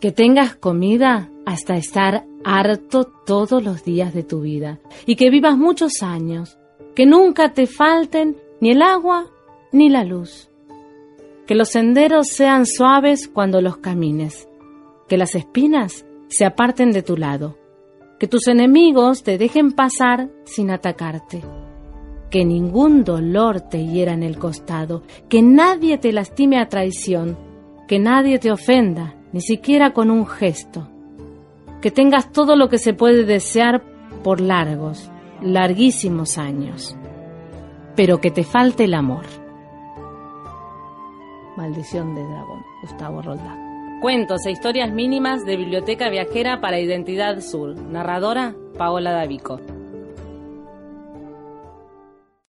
Que tengas comida hasta estar harto todos los días de tu vida y que vivas muchos años, que nunca te falten ni el agua ni la luz. Que los senderos sean suaves cuando los camines, que las espinas se aparten de tu lado, que tus enemigos te dejen pasar sin atacarte, que ningún dolor te hiera en el costado, que nadie te lastime a traición, que nadie te ofenda, ni siquiera con un gesto, que tengas todo lo que se puede desear por largos, larguísimos años, pero que te falte el amor. Maldición de Dragón, Gustavo Roldán. Cuentos e historias mínimas de Biblioteca Viajera para Identidad Sur. Narradora, Paola Davico.